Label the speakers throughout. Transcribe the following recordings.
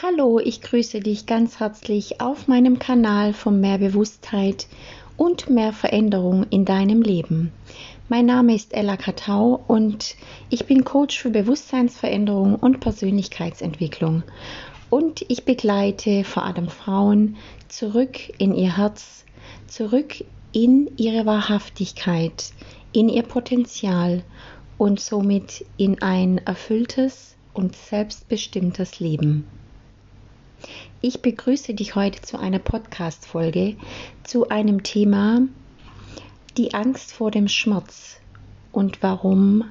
Speaker 1: Hallo, ich grüße dich ganz herzlich auf meinem Kanal von mehr Bewusstheit und mehr Veränderung in deinem Leben. Mein Name ist Ella Katau und ich bin Coach für Bewusstseinsveränderung und Persönlichkeitsentwicklung. Und ich begleite vor allem Frauen zurück in ihr Herz, zurück in ihre Wahrhaftigkeit, in ihr Potenzial und somit in ein erfülltes und selbstbestimmtes Leben. Ich begrüße dich heute zu einer Podcast-Folge zu einem Thema, die Angst vor dem Schmerz und warum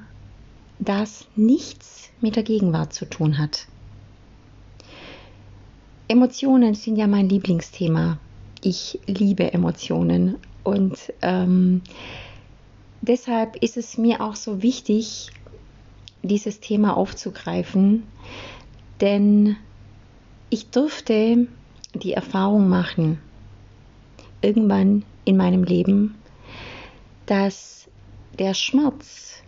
Speaker 1: das nichts mit der Gegenwart zu tun hat. Emotionen sind ja mein Lieblingsthema. Ich liebe Emotionen und ähm, deshalb ist es mir auch so wichtig, dieses Thema aufzugreifen, denn ich durfte die Erfahrung machen, irgendwann in meinem Leben, dass der Schmerz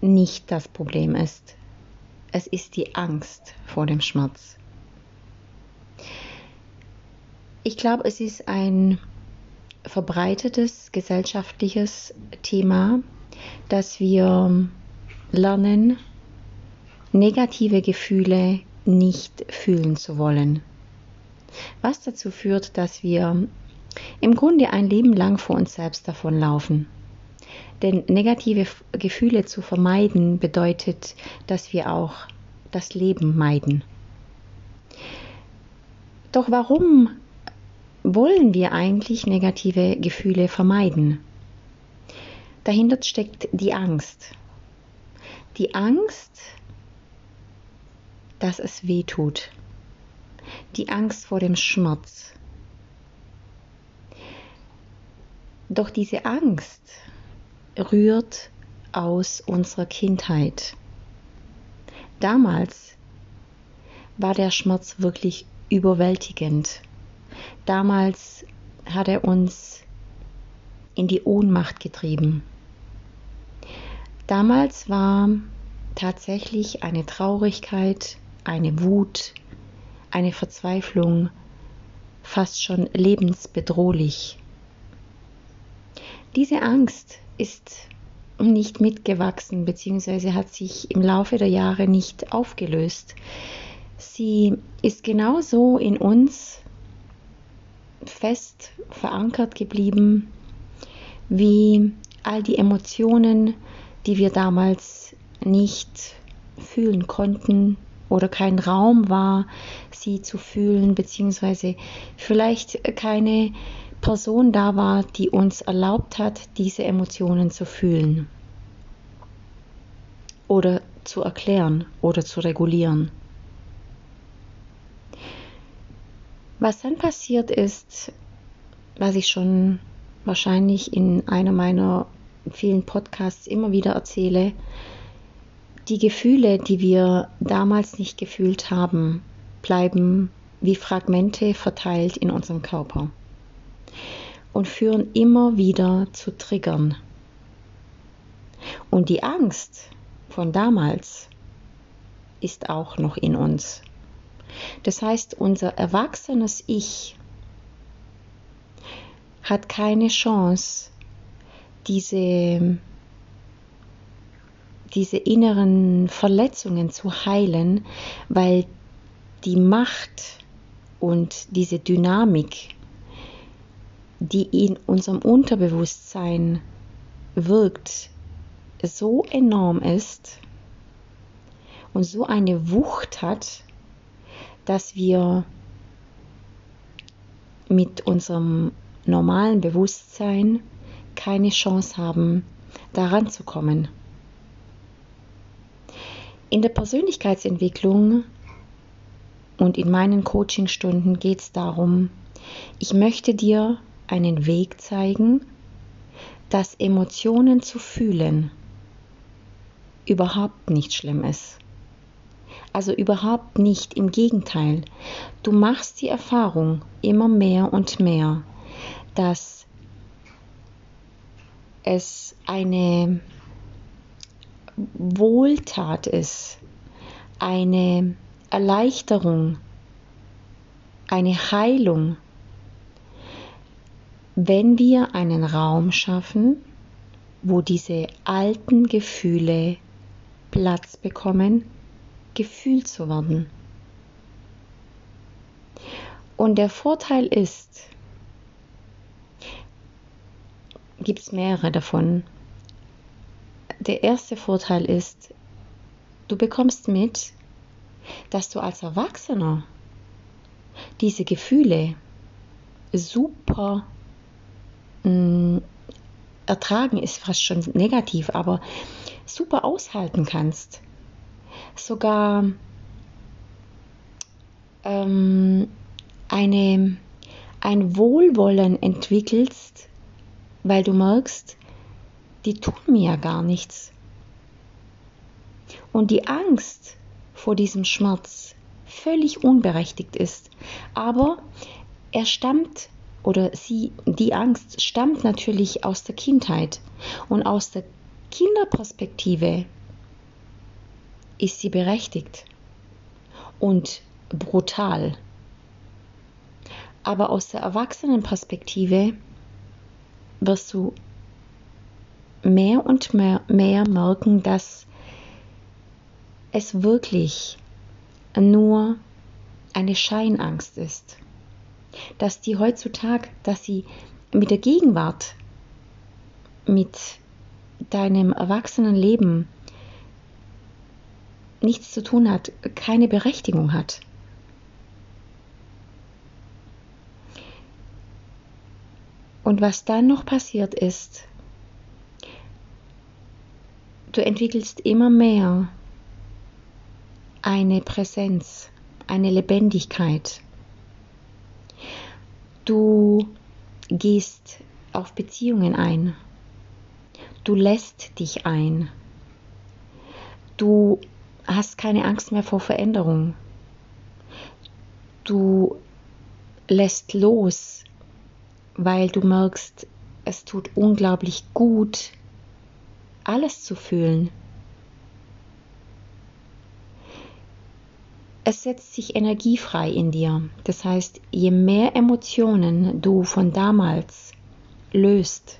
Speaker 1: nicht das Problem ist. Es ist die Angst vor dem Schmerz. Ich glaube, es ist ein verbreitetes gesellschaftliches Thema, dass wir lernen, negative Gefühle nicht fühlen zu wollen. Was dazu führt, dass wir im Grunde ein Leben lang vor uns selbst davonlaufen. Denn negative Gefühle zu vermeiden bedeutet, dass wir auch das Leben meiden. Doch warum wollen wir eigentlich negative Gefühle vermeiden? Dahinter steckt die Angst. Die Angst, dass es weh tut. Die Angst vor dem Schmerz. Doch diese Angst rührt aus unserer Kindheit. Damals war der Schmerz wirklich überwältigend. Damals hat er uns in die Ohnmacht getrieben. Damals war tatsächlich eine Traurigkeit, eine Wut, eine Verzweiflung, fast schon lebensbedrohlich. Diese Angst ist nicht mitgewachsen bzw. hat sich im Laufe der Jahre nicht aufgelöst. Sie ist genauso in uns fest verankert geblieben wie all die Emotionen, die wir damals nicht fühlen konnten, oder kein Raum war, sie zu fühlen, beziehungsweise vielleicht keine Person da war, die uns erlaubt hat, diese Emotionen zu fühlen oder zu erklären oder zu regulieren. Was dann passiert ist, was ich schon wahrscheinlich in einer meiner vielen Podcasts immer wieder erzähle, die Gefühle, die wir damals nicht gefühlt haben, bleiben wie Fragmente verteilt in unserem Körper und führen immer wieder zu Triggern. Und die Angst von damals ist auch noch in uns. Das heißt, unser erwachsenes Ich hat keine Chance, diese diese inneren Verletzungen zu heilen, weil die Macht und diese Dynamik, die in unserem Unterbewusstsein wirkt, so enorm ist und so eine Wucht hat, dass wir mit unserem normalen Bewusstsein keine Chance haben, daran zu kommen. In der Persönlichkeitsentwicklung und in meinen Coachingstunden geht es darum, ich möchte dir einen Weg zeigen, dass Emotionen zu fühlen überhaupt nicht schlimm ist. Also überhaupt nicht, im Gegenteil. Du machst die Erfahrung immer mehr und mehr, dass es eine Wohltat ist, eine Erleichterung eine Heilung, wenn wir einen Raum schaffen, wo diese alten Gefühle Platz bekommen, gefühlt zu werden. Und der Vorteil ist, gibt es mehrere davon. Der erste Vorteil ist, du bekommst mit, dass du als Erwachsener diese Gefühle super mh, mm, ertragen ist fast schon negativ, aber super aushalten kannst. Sogar ähm, eine, ein Wohlwollen entwickelst, weil du merkst, die tun mir ja gar nichts. Und die Angst vor diesem Schmerz völlig unberechtigt ist. Aber er stammt oder sie, die Angst stammt natürlich aus der Kindheit. Und aus der Kinderperspektive ist sie berechtigt und brutal. Aber aus der Erwachsenenperspektive wirst du mehr und mehr, mehr merken, dass es wirklich nur eine Scheinangst ist. Dass die heutzutage, dass sie mit der Gegenwart, mit deinem Erwachsenenleben nichts zu tun hat, keine Berechtigung hat. Und was dann noch passiert ist, du entwickelst immer mehr eine Präsenz, eine Lebendigkeit. Du gehst auf Beziehungen ein. Du lässt dich ein. Du hast keine Angst mehr vor Veränderung. Du lässt los, weil du merkst, es tut unglaublich gut, alles zu fühlen. Es setzt sich Energie frei in dir. Das heißt, je mehr Emotionen du von damals löst,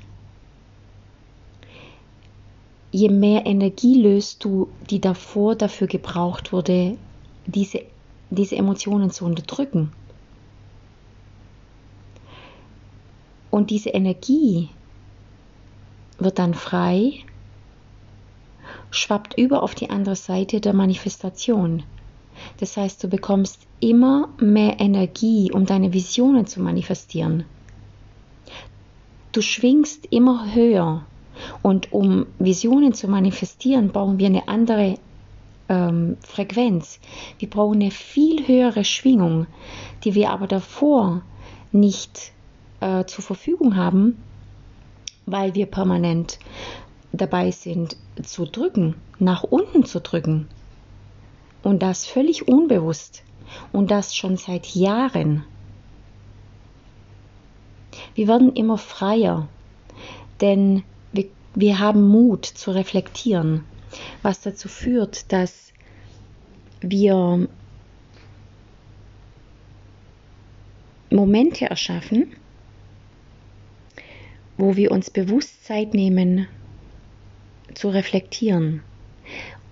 Speaker 1: je mehr Energie löst du, die davor dafür gebraucht wurde, diese, diese Emotionen zu unterdrücken. Und diese Energie wird dann frei, schwappt über auf die andere Seite der Manifestation. Das heißt, du bekommst immer mehr Energie, um deine Visionen zu manifestieren. Du schwingst immer höher. Und um Visionen zu manifestieren, brauchen wir eine andere ähm, Frequenz. Wir brauchen eine viel höhere Schwingung, die wir aber davor nicht äh, zur Verfügung haben, weil wir permanent dabei sind zu drücken, nach unten zu drücken. Und das völlig unbewusst. Und das schon seit Jahren. Wir werden immer freier, denn wir, wir haben Mut zu reflektieren, was dazu führt, dass wir Momente erschaffen, wo wir uns bewusst Zeit nehmen zu reflektieren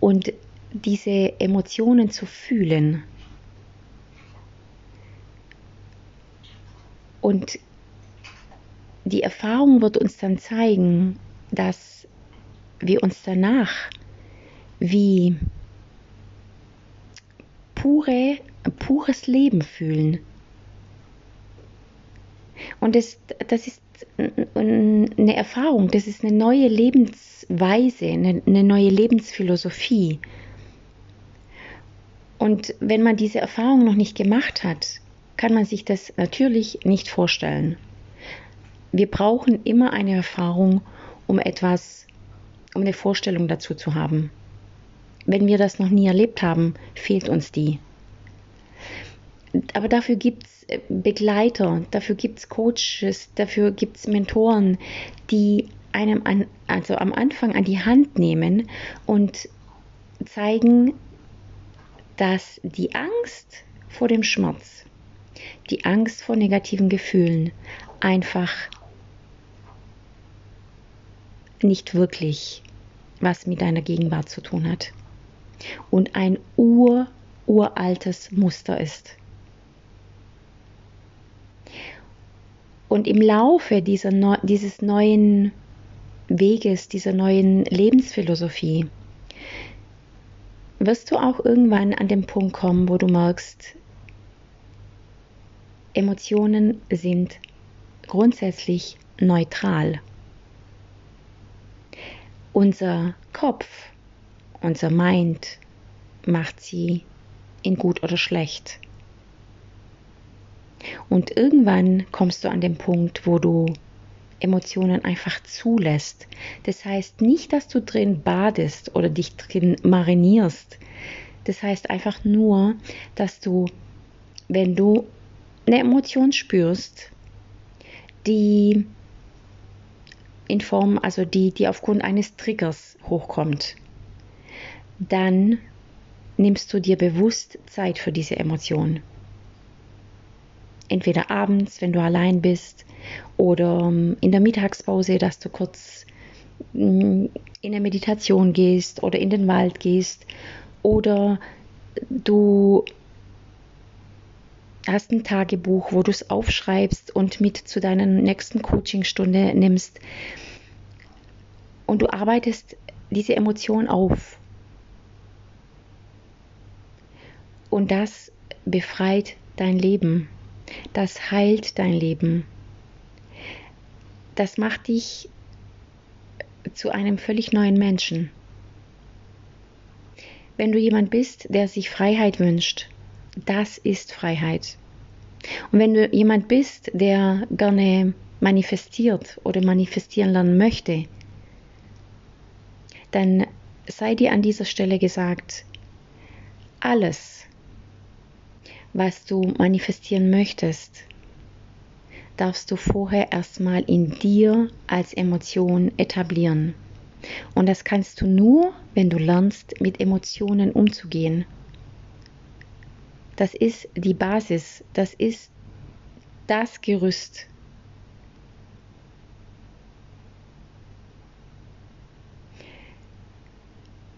Speaker 1: und diese Emotionen zu fühlen. Und die Erfahrung wird uns dann zeigen, dass wir uns danach wie pure, pures Leben fühlen. Und das, das ist eine Erfahrung, das ist eine neue Lebensweise, eine, neue Lebensphilosophie. Und wenn man diese Erfahrung noch nicht gemacht hat, kann man sich das natürlich nicht vorstellen. Wir brauchen immer eine Erfahrung, um etwas, um eine Vorstellung dazu zu haben. Wenn wir das noch nie erlebt haben, fehlt uns die. Aber dafür gibt es äh, Begleiter, dafür gibt es Coaches, dafür gibt es Mentoren, die einem an, also am Anfang an die Hand nehmen und zeigen, dass die Angst vor dem Schmerz die Angst vor negativen Gefühlen einfach nicht wirklich was mit deiner Gegenwart zu tun hat und ein ur uraltes Muster ist. Und im Laufe dieser, dieses neuen Weges, dieser neuen Lebensphilosophie, wirst du auch irgendwann an den Punkt kommen, wo du merkst, Emotionen sind grundsätzlich neutral. Unser Kopf, unser Mind macht sie in gut oder schlecht. Und irgendwann kommst du an den Punkt, wo du Emotionen einfach zulässt. Das heißt nicht, dass du drin badest oder dich drin marinierst. Das heißt einfach nur, dass du, wenn du eine Emotion spürst, die in Form, also die, die aufgrund eines Triggers hochkommt, dann nimmst du dir bewusst Zeit für diese Emotion entweder abends, wenn du allein bist, oder ähm, in der Mittagspause, dass du kurz mm, in eine Meditation gehst oder in den Wald gehst oder du hast ein Tagebuch, wo du es aufschreibst und mit zu deiner nächsten Coachingstunde nimmst und du arbeitest diese Emotion auf. Und das befreit dein Leben. Das heilt dein Leben. Das macht dich zu einem völlig neuen Menschen. Wenn du jemand bist, der sich Freiheit wünscht, das ist Freiheit. Und wenn du jemand bist, der gerne manifestiert oder manifestieren lernen möchte, dann sei dir an dieser Stelle gesagt, alles, was du manifestieren möchtest, darfst du vorher erstmal in dir als Emotion etablieren. Und das kannst du nur, wenn du lernst, mit Emotionen umzugehen. Das ist die Basis, das ist das Gerüst.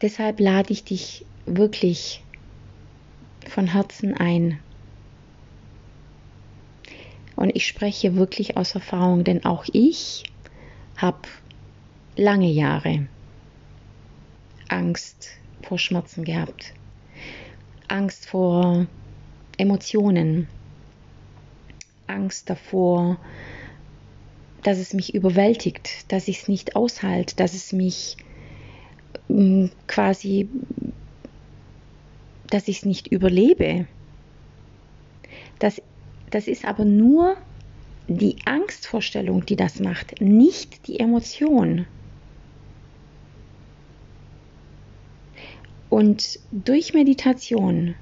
Speaker 1: Deshalb lade ich dich wirklich von Herzen ein, und ich spreche wirklich aus Erfahrung, denn auch ich habe lange Jahre Angst vor Schmerzen gehabt, Angst vor Emotionen, Angst davor, dass es mich überwältigt, dass ich es nicht aushalte, dass es mich mm, quasi, dass ich es nicht überlebe, dass das ist aber nur die Angstvorstellung, die das macht, nicht die Emotion. Und durch Meditation,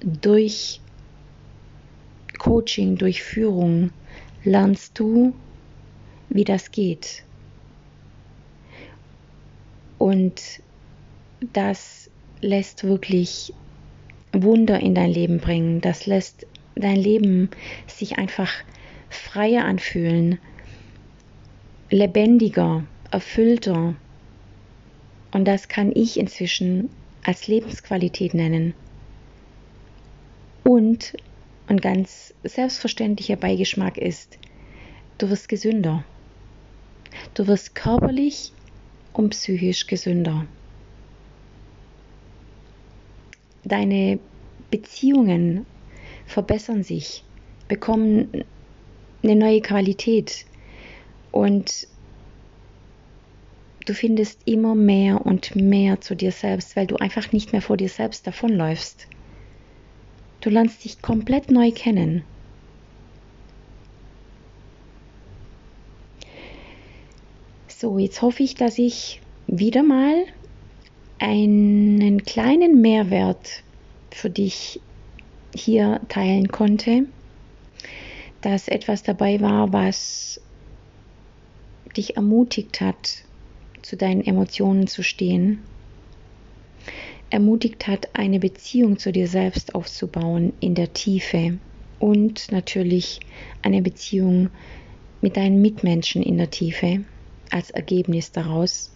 Speaker 1: durch Coaching, durch Führung lernst du, wie das geht. Und das lässt wirklich Wunder in dein Leben bringen. Das lässt dein Leben sich einfach freier anfühlen, lebendiger, erfüllter. Und das kann ich inzwischen als Lebensqualität nennen. Und ein ganz selbstverständlicher Beigeschmack ist, du wirst gesünder. Du wirst körperlich und psychisch gesünder. Deine Beziehungen verbessern sich, bekommen eine neue Qualität und du findest immer mehr und mehr zu dir selbst, weil du einfach nicht mehr vor dir selbst davonläufst. Du lernst dich komplett neu kennen. So, jetzt hoffe ich, dass ich wieder mal einen kleinen Mehrwert für dich hier teilen konnte, dass etwas dabei war, was dich ermutigt hat, zu deinen Emotionen zu stehen, ermutigt hat, eine Beziehung zu dir selbst aufzubauen in der Tiefe, und natürlich eine Beziehung mit deinen Mitmenschen in der Tiefe als Ergebnis daraus.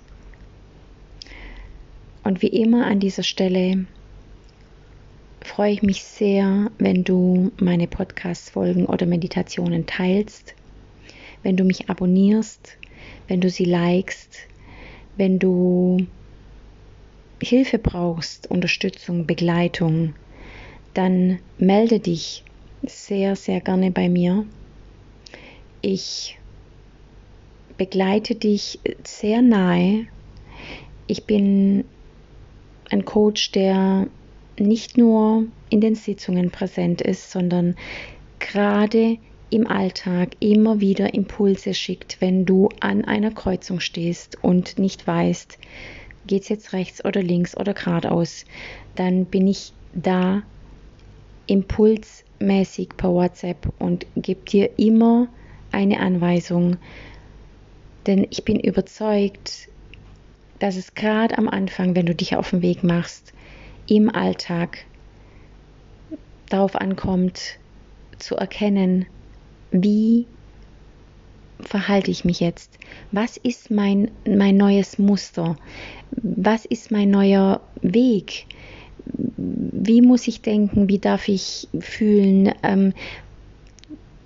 Speaker 1: Und wie immer an dieser Stelle freue ich mich sehr, wenn du meine Podcast-Folgen oder Meditationen teilst, wenn du mich abonnierst, wenn du sie likest, wenn du Hilfe brauchst, Unterstützung, Begleitung, dann melde dich sehr, sehr gerne bei mir. Ich begleite dich sehr nahe. Ich bin ein Coach, der nicht nur in den Sitzungen präsent ist, sondern gerade im Alltag immer wieder Impulse schickt, wenn du an einer Kreuzung stehst und nicht weißt, geht es jetzt rechts oder links oder geradeaus, dann bin ich da impulsmäßig per WhatsApp und gebe dir immer eine Anweisung, denn ich bin überzeugt, dass es gerade am Anfang, wenn du dich auf den Weg machst, im Alltag darauf ankommt, zu erkennen, wie verhalte ich mich jetzt? Was ist mein, mein neues Muster? Was ist mein neuer Weg? Wie muss ich denken? Wie darf ich fühlen? Ähm,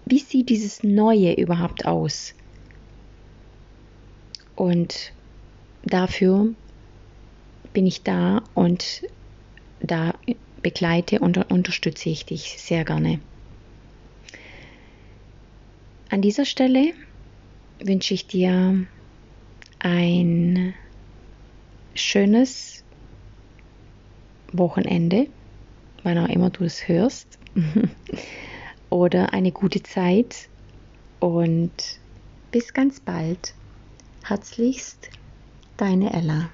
Speaker 1: wie sieht dieses Neue überhaupt aus? Und dafür bin ich da und da begleite und unterstütze ich dich sehr gerne. An dieser Stelle wünsche ich dir ein schönes Wochenende, wann auch immer du es hörst, oder eine gute Zeit und bis ganz bald. Herzlichst, deine Ella.